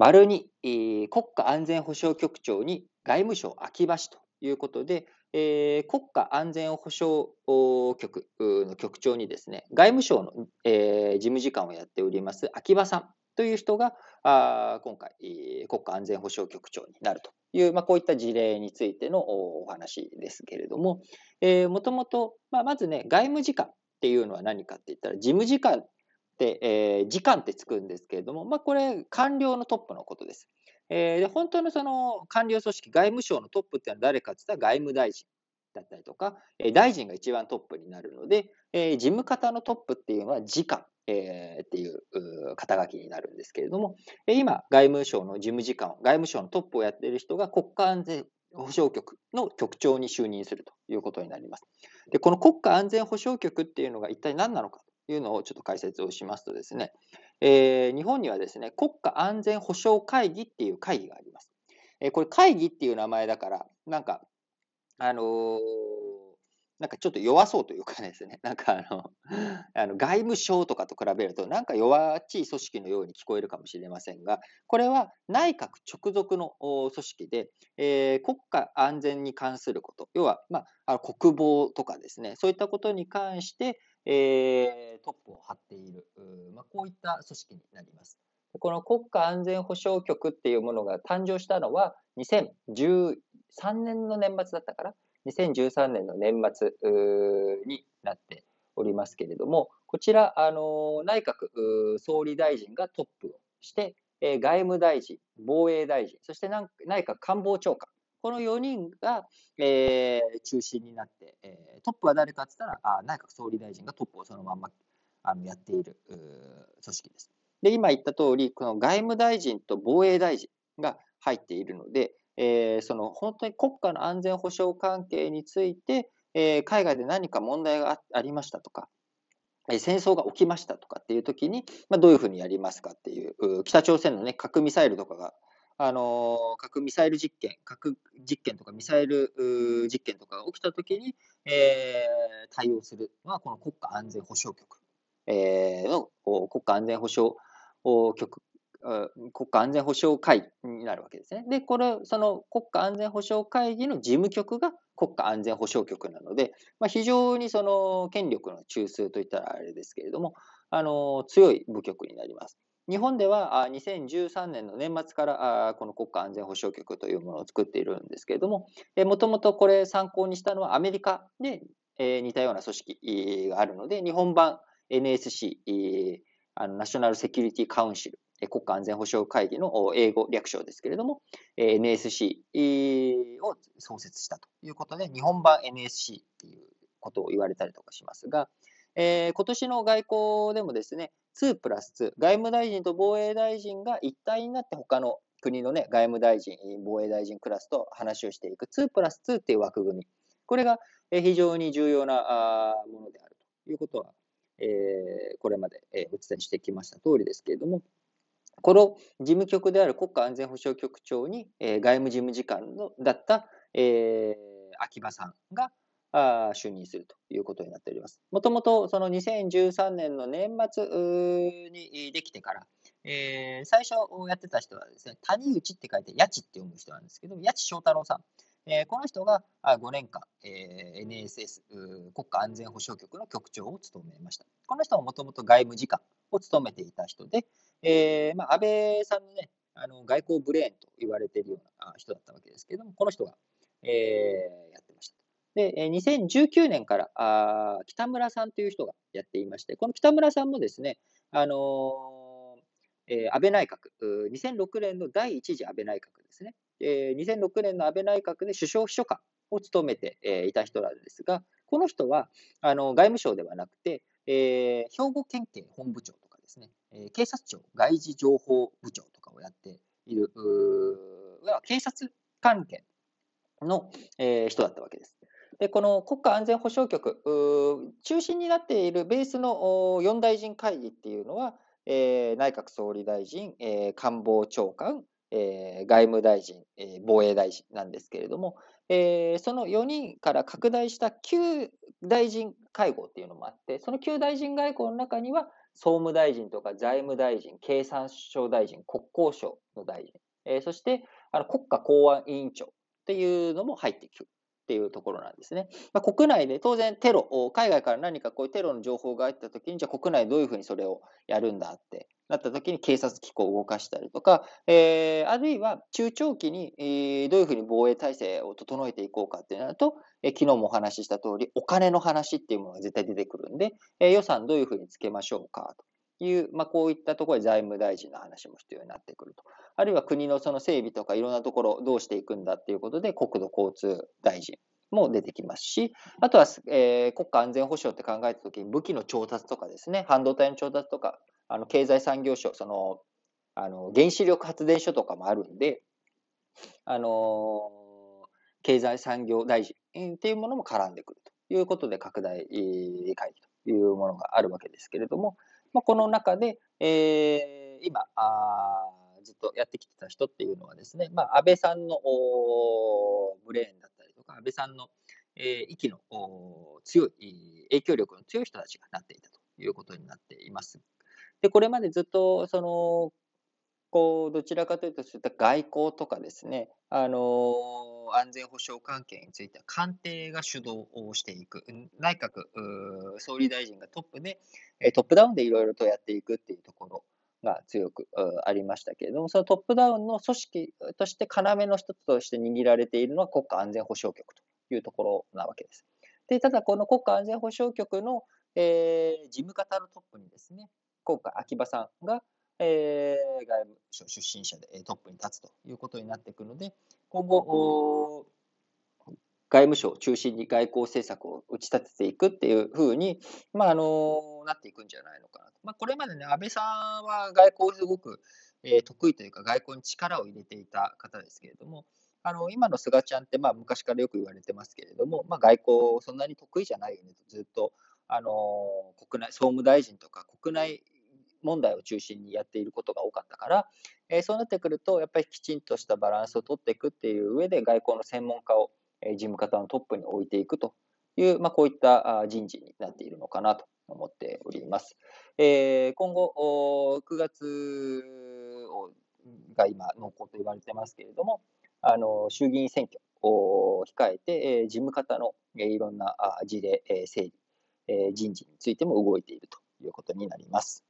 丸2、国家安全保障局長に外務省秋葉氏ということで、えー、国家安全保障局の局長にですね、外務省の、えー、事務次官をやっております秋葉さんという人が、あ今回、国家安全保障局長になるという、まあ、こういった事例についてのお話ですけれども、えー、もともと、ま、まずね、外務次官っていうのは何かって言ったら、事務次官って、えー、次官ってつくんですけれども、まあ、これ、官僚のトップのことです。えー、で本当のその官僚組織、外務省のトップっていうのは誰かって言ったら外務大臣だったりとか、え大臣が一番トップになるので、え事務方のトップっていうのは次官、えー、っていう肩書きになるんですけれども、え今、外務省の事務次官、外務省のトップをやっている人が国家安全保障局の局長に就任するということになります。で、この国家安全保障局っていうのが一体何なのかいうのをちょっと解説をしますとですね、えー、日本にはですね、国家安全保障会議っていう会議があります。えー、これ会議っていう名前だから、なんか、あのーなんかちょっと弱そうというかですね、なんかあの、あの外務省とかと比べると、なんか弱っちい組織のように聞こえるかもしれませんが、これは内閣直属の組織で、えー、国家安全に関すること、要は、まあ、国防とかですね、そういったことに関して、えー、トップを張っている、まあ、こういった組織になります。この国家安全保障局っていうものが誕生したのは2013年の年末だったから、2013年の年末になっておりますけれども、こちら、あの内閣総理大臣がトップをして、外務大臣、防衛大臣、そして内閣官房長官、この4人が、えー、中心になって、えー、トップは誰かって言ったらあ、内閣総理大臣がトップをそのままあのやっている組織です。で、今言った通り、この外務大臣と防衛大臣が入っているので、えー、その本当に国家の安全保障関係について、えー、海外で何か問題がありましたとか、えー、戦争が起きましたとかっていう時に、まあ、どういうふうにやりますかっていう、北朝鮮の、ね、核ミサイルとかが、あの核ミサイル実験、核実験とかミサイル実験とかが起きた時に、えー、対応するのはこの国家安全保障局、えー、の国家安全保障局国家安全保障会になるわけですね。で、これ、その国家安全保障会議の事務局が国家安全保障局なので、まあ、非常にその権力の中枢といったらあれですけれども、あの強い部局になります。日本では2013年の年末からこの国家安全保障局というものを作っているんですけれども、もともとこれ参考にしたのはアメリカで似たような組織があるので、日本版 NSC、ナショナルセキュリティカウンシル国家安全保障会議の英語略称ですけれども、NSC を創設したということで、日本版 NSC っていうことを言われたりとかしますが、えー、今年の外交でもですね、2プラス2、外務大臣と防衛大臣が一体になって他の国のね、外務大臣、防衛大臣クラスと話をしていく。2プラス2っていう枠組み。これが非常に重要なものであるということは、えー、これまでお伝えしてきました通りですけれども、この事務局である国家安全保障局長に、えー、外務事務次官のだった、えー、秋葉さんが就任するということになっております。もともとその2013年の年末にできてから、えー、最初やってた人はですね、谷内って書いて、八千って読む人なんですけど、八千翔太郎さん。えー、この人が5年間、えー、NSS、国家安全保障局の局長を務めました。この人はもともと外務次官を務めていた人で、えー、まあ、安倍さんのね、あの外交ブレーンと言われているような人だったわけですけれども、この人が、えー、で、2019年からあ北村さんという人がやっていまして、この北村さんもですね、あのー、えー、安倍内閣、2006年の第一次安倍内閣ですね、えー、2006年の安倍内閣で首相秘書官を務めて、えー、いた人なんですが、この人はあの外務省ではなくて、えー、兵庫県警本部長とかですね、え警察庁外事情報部長とかをやっている、警察関係の、え人だったわけです。でこの国家安全保障局、中心になっているベースの4大臣会議っていうのは、え内閣総理大臣、え官房長官、え外務大臣、え防衛大臣なんですけれども、えその4人から拡大した9大臣会合っていうのもあって、その9大臣外交の中には、総務大臣とか財務大臣、経産省大臣、国交省の大臣、えー、そしてあの国家公安委員長っていうのも入ってくる。っていうところなんですね。まあ、国内で当然テロ、海外から何かこういうテロの情報が入ったときに、じゃあ国内どういうふうにそれをやるんだってなったときに警察機構を動かしたりとか、えー、あるいは中長期に、え、どういうふうに防衛体制を整えていこうかっていうのと、えー、昨日もお話しした通り、お金の話っていうものが絶対出てくるんで、え、予算どういうふうにつけましょうかと。いう、まあ、こういったところで財務大臣の話も必要になってくると。あるいは国のその整備とかいろんなところどうしていくんだっていうことで国土交通大臣も出てきますし、あとは、えー、国家安全保障って考えたときに武器の調達とかですね、半導体の調達とか、あの経済産業省、そのあの原子力発電所とかもあるんで、あの経済産業大臣っていうものも絡んでくるということで、拡大会議というものがあるわけですけれども、まあ、この中で、えー、今あ、ずっとやってきてた人っていうのはですね、まあ、安倍さんのブレーンだったりとか、安倍さんの、えー、息の強い、影響力の強い人たちがなっていたということになっています。で、これまでずっと、その、こう、どちらかというと、そういった外交とかですね、あの安全保障関係については官邸が主導をしていく、内閣総理大臣がトップで、トップダウンでいろいろとやっていくっていうところが強くありましたけれども、そのトップダウンの組織として要の一つとして握られているのは国家安全保障局というところなわけです。でただ、この国家安全保障局の、えー、事務方のトップにですね、今回、秋葉さんが、えー、外務省出身者でトップに立つということになっていくので、今後、外務省を中心に外交政策を打ち立てていくっていうふうに、まあ、あのなっていくんじゃないのかな。まあ、これまでね、安倍さんは外交すごく、えー、得意というか、外交に力を入れていた方ですけれども、あの今の菅ちゃんって、まあ、昔からよく言われてますけれども、まあ、外交、そんなに得意じゃないよねと、ずっとあの国内総務大臣とか国内問題を中心にやっていることが多かったから、えー、そうなってくると、やっぱりきちんとしたバランスを取っていくっていう上で、外交の専門家を、えー、事務方のトップに置いていくという、まあ、こういった人事になっているのかなと。思っております。えー、今後、9月が今、濃厚と言われてますけれども、あの衆議院選挙を控えて、えー、事務方の、いろんな事例、整理、人事についても動いているということになります。